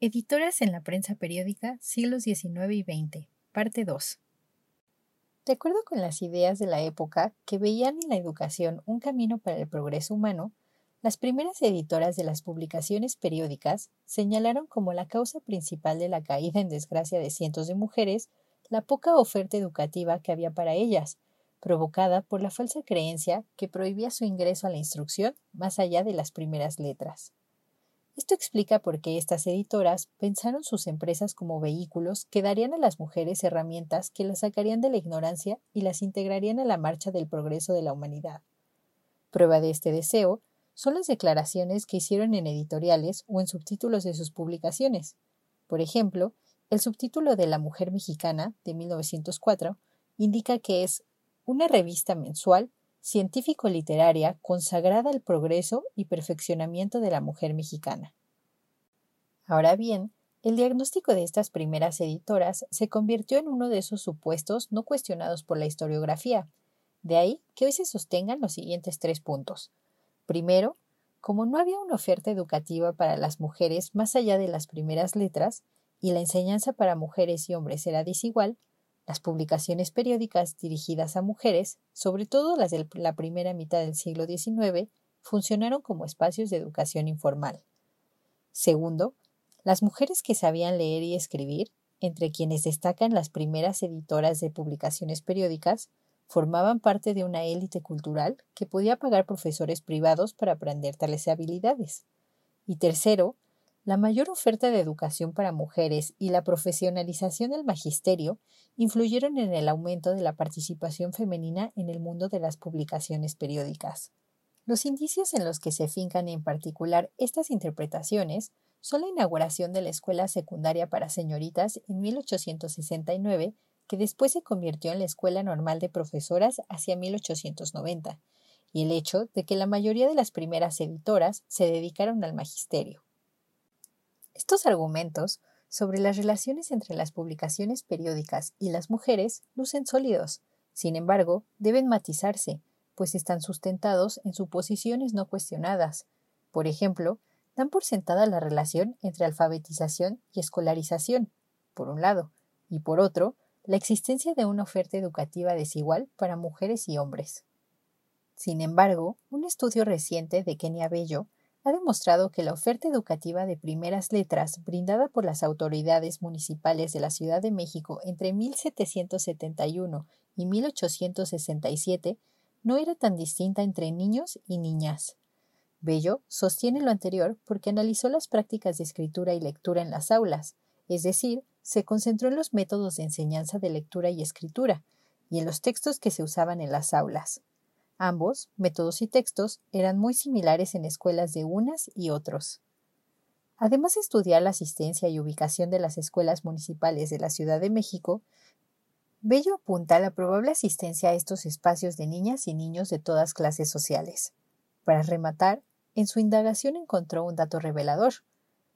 Editoras en la prensa periódica siglos XIX y XX, parte 2. De acuerdo con las ideas de la época que veían en la educación un camino para el progreso humano, las primeras editoras de las publicaciones periódicas señalaron como la causa principal de la caída en desgracia de cientos de mujeres la poca oferta educativa que había para ellas, provocada por la falsa creencia que prohibía su ingreso a la instrucción más allá de las primeras letras. Esto explica por qué estas editoras pensaron sus empresas como vehículos que darían a las mujeres herramientas que las sacarían de la ignorancia y las integrarían a la marcha del progreso de la humanidad. Prueba de este deseo son las declaraciones que hicieron en editoriales o en subtítulos de sus publicaciones. Por ejemplo, el subtítulo de La Mujer Mexicana, de 1904, indica que es una revista mensual científico-literaria consagrada al progreso y perfeccionamiento de la mujer mexicana. Ahora bien, el diagnóstico de estas primeras editoras se convirtió en uno de esos supuestos no cuestionados por la historiografía, de ahí que hoy se sostengan los siguientes tres puntos. Primero, como no había una oferta educativa para las mujeres más allá de las primeras letras, y la enseñanza para mujeres y hombres era desigual, las publicaciones periódicas dirigidas a mujeres, sobre todo las de la primera mitad del siglo XIX, funcionaron como espacios de educación informal. Segundo, las mujeres que sabían leer y escribir, entre quienes destacan las primeras editoras de publicaciones periódicas, formaban parte de una élite cultural que podía pagar profesores privados para aprender tales habilidades. Y tercero, la mayor oferta de educación para mujeres y la profesionalización del magisterio influyeron en el aumento de la participación femenina en el mundo de las publicaciones periódicas. Los indicios en los que se fincan en particular estas interpretaciones son la inauguración de la Escuela Secundaria para Señoritas en 1869, que después se convirtió en la Escuela Normal de Profesoras hacia 1890, y el hecho de que la mayoría de las primeras editoras se dedicaron al magisterio. Estos argumentos sobre las relaciones entre las publicaciones periódicas y las mujeres lucen sólidos, sin embargo, deben matizarse, pues están sustentados en suposiciones no cuestionadas. Por ejemplo, dan por sentada la relación entre alfabetización y escolarización, por un lado, y por otro, la existencia de una oferta educativa desigual para mujeres y hombres. Sin embargo, un estudio reciente de Kenia Bello ha demostrado que la oferta educativa de primeras letras brindada por las autoridades municipales de la Ciudad de México entre 1771 y 1867 no era tan distinta entre niños y niñas. Bello sostiene lo anterior porque analizó las prácticas de escritura y lectura en las aulas, es decir, se concentró en los métodos de enseñanza de lectura y escritura, y en los textos que se usaban en las aulas. Ambos, métodos y textos, eran muy similares en escuelas de unas y otros. Además de estudiar la asistencia y ubicación de las escuelas municipales de la Ciudad de México, Bello apunta a la probable asistencia a estos espacios de niñas y niños de todas clases sociales. Para rematar, en su indagación encontró un dato revelador.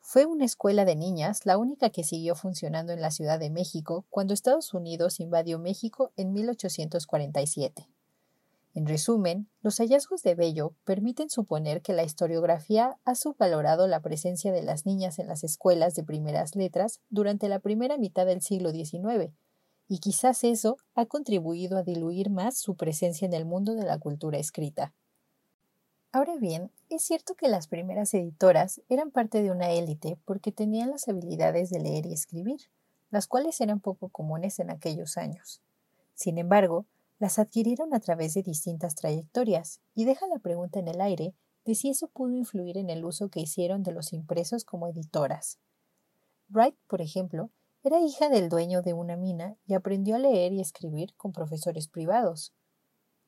Fue una escuela de niñas, la única que siguió funcionando en la Ciudad de México cuando Estados Unidos invadió México en 1847. En resumen, los hallazgos de Bello permiten suponer que la historiografía ha subvalorado la presencia de las niñas en las escuelas de primeras letras durante la primera mitad del siglo XIX, y quizás eso ha contribuido a diluir más su presencia en el mundo de la cultura escrita. Ahora bien, es cierto que las primeras editoras eran parte de una élite porque tenían las habilidades de leer y escribir, las cuales eran poco comunes en aquellos años. Sin embargo, las adquirieron a través de distintas trayectorias y deja la pregunta en el aire de si eso pudo influir en el uso que hicieron de los impresos como editoras. Wright, por ejemplo, era hija del dueño de una mina y aprendió a leer y escribir con profesores privados.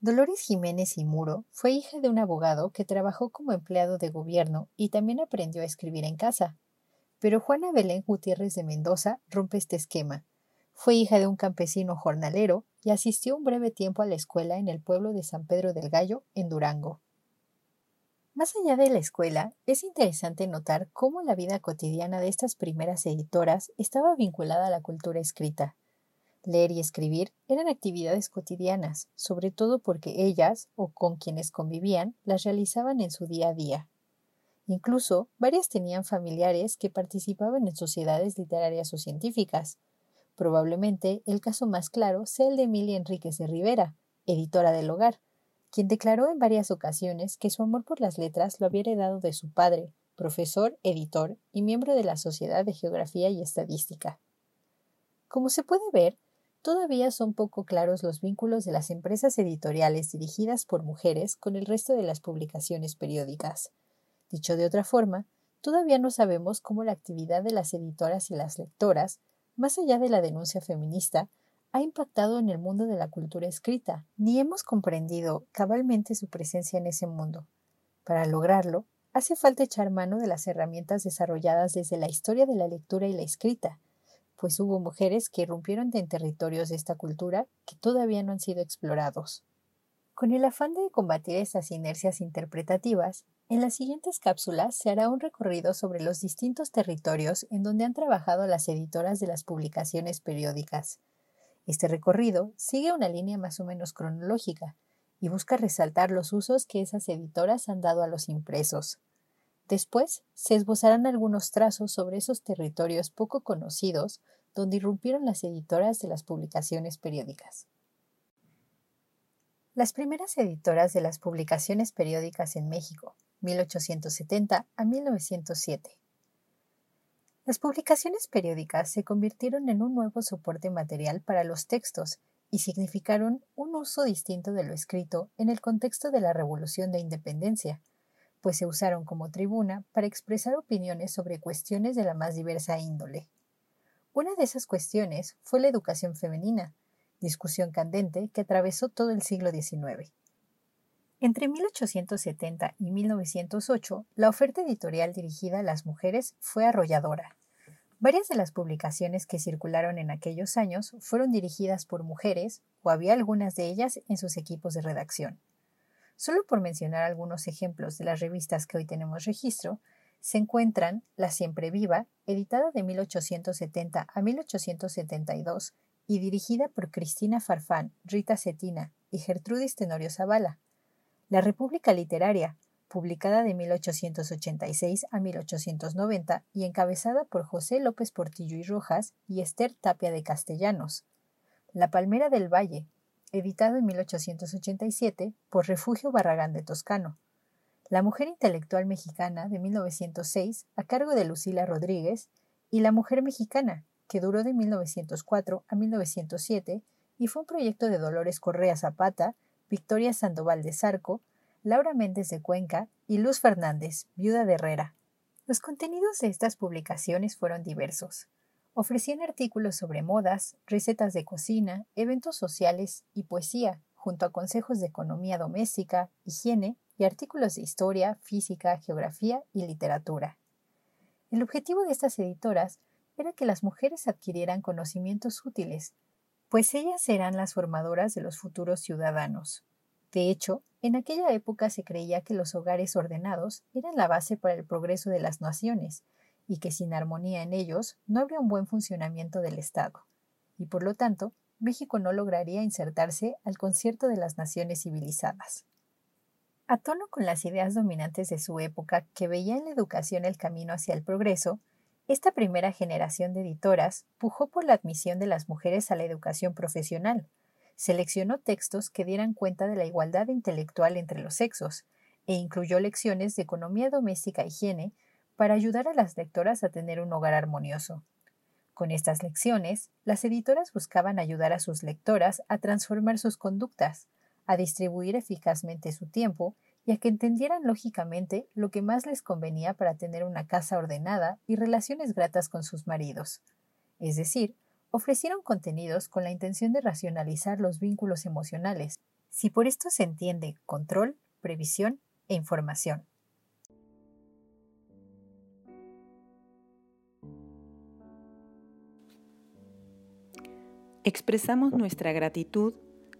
Dolores Jiménez y Muro fue hija de un abogado que trabajó como empleado de gobierno y también aprendió a escribir en casa. Pero Juana Belén Gutiérrez de Mendoza rompe este esquema. Fue hija de un campesino jornalero y asistió un breve tiempo a la escuela en el pueblo de San Pedro del Gallo, en Durango. Más allá de la escuela, es interesante notar cómo la vida cotidiana de estas primeras editoras estaba vinculada a la cultura escrita. Leer y escribir eran actividades cotidianas, sobre todo porque ellas, o con quienes convivían, las realizaban en su día a día. Incluso, varias tenían familiares que participaban en sociedades literarias o científicas. Probablemente el caso más claro sea el de Emilia Enríquez de Rivera, editora del hogar, quien declaró en varias ocasiones que su amor por las letras lo había heredado de su padre, profesor, editor y miembro de la Sociedad de Geografía y Estadística. Como se puede ver, Todavía son poco claros los vínculos de las empresas editoriales dirigidas por mujeres con el resto de las publicaciones periódicas. Dicho de otra forma, todavía no sabemos cómo la actividad de las editoras y las lectoras, más allá de la denuncia feminista, ha impactado en el mundo de la cultura escrita, ni hemos comprendido cabalmente su presencia en ese mundo. Para lograrlo, hace falta echar mano de las herramientas desarrolladas desde la historia de la lectura y la escrita, pues hubo mujeres que irrumpieron en territorios de esta cultura que todavía no han sido explorados. Con el afán de combatir estas inercias interpretativas, en las siguientes cápsulas se hará un recorrido sobre los distintos territorios en donde han trabajado las editoras de las publicaciones periódicas. Este recorrido sigue una línea más o menos cronológica y busca resaltar los usos que esas editoras han dado a los impresos. Después se esbozarán algunos trazos sobre esos territorios poco conocidos donde irrumpieron las editoras de las publicaciones periódicas. Las primeras editoras de las publicaciones periódicas en México, 1870 a 1907. Las publicaciones periódicas se convirtieron en un nuevo soporte material para los textos y significaron un uso distinto de lo escrito en el contexto de la Revolución de Independencia, pues se usaron como tribuna para expresar opiniones sobre cuestiones de la más diversa índole. Una de esas cuestiones fue la educación femenina, discusión candente que atravesó todo el siglo XIX. Entre 1870 y 1908, la oferta editorial dirigida a las mujeres fue arrolladora. Varias de las publicaciones que circularon en aquellos años fueron dirigidas por mujeres o había algunas de ellas en sus equipos de redacción. Solo por mencionar algunos ejemplos de las revistas que hoy tenemos registro, se encuentran La Siempre Viva, editada de 1870 a 1872 y dirigida por Cristina Farfán, Rita Cetina y Gertrudis Tenorio Zavala. La República Literaria, publicada de 1886 a 1890 y encabezada por José López Portillo y Rojas y Esther Tapia de Castellanos. La Palmera del Valle, editado en 1887 por Refugio Barragán de Toscano. La mujer intelectual mexicana de 1906 a cargo de Lucila Rodríguez y La mujer mexicana, que duró de 1904 a 1907 y fue un proyecto de Dolores Correa Zapata, Victoria Sandoval de Zarco, Laura Méndez de Cuenca y Luz Fernández, viuda de Herrera. Los contenidos de estas publicaciones fueron diversos. Ofrecían artículos sobre modas, recetas de cocina, eventos sociales y poesía, junto a consejos de economía doméstica, higiene y artículos de historia, física, geografía y literatura. El objetivo de estas editoras era que las mujeres adquirieran conocimientos útiles, pues ellas serán las formadoras de los futuros ciudadanos. De hecho, en aquella época se creía que los hogares ordenados eran la base para el progreso de las naciones, y que sin armonía en ellos no habría un buen funcionamiento del Estado, y por lo tanto México no lograría insertarse al concierto de las naciones civilizadas. A tono con las ideas dominantes de su época que veía en la educación el camino hacia el progreso, esta primera generación de editoras pujó por la admisión de las mujeres a la educación profesional, seleccionó textos que dieran cuenta de la igualdad intelectual entre los sexos, e incluyó lecciones de economía doméstica e higiene para ayudar a las lectoras a tener un hogar armonioso. Con estas lecciones, las editoras buscaban ayudar a sus lectoras a transformar sus conductas, a distribuir eficazmente su tiempo y que entendieran lógicamente lo que más les convenía para tener una casa ordenada y relaciones gratas con sus maridos. Es decir, ofrecieron contenidos con la intención de racionalizar los vínculos emocionales, si por esto se entiende control, previsión e información. Expresamos nuestra gratitud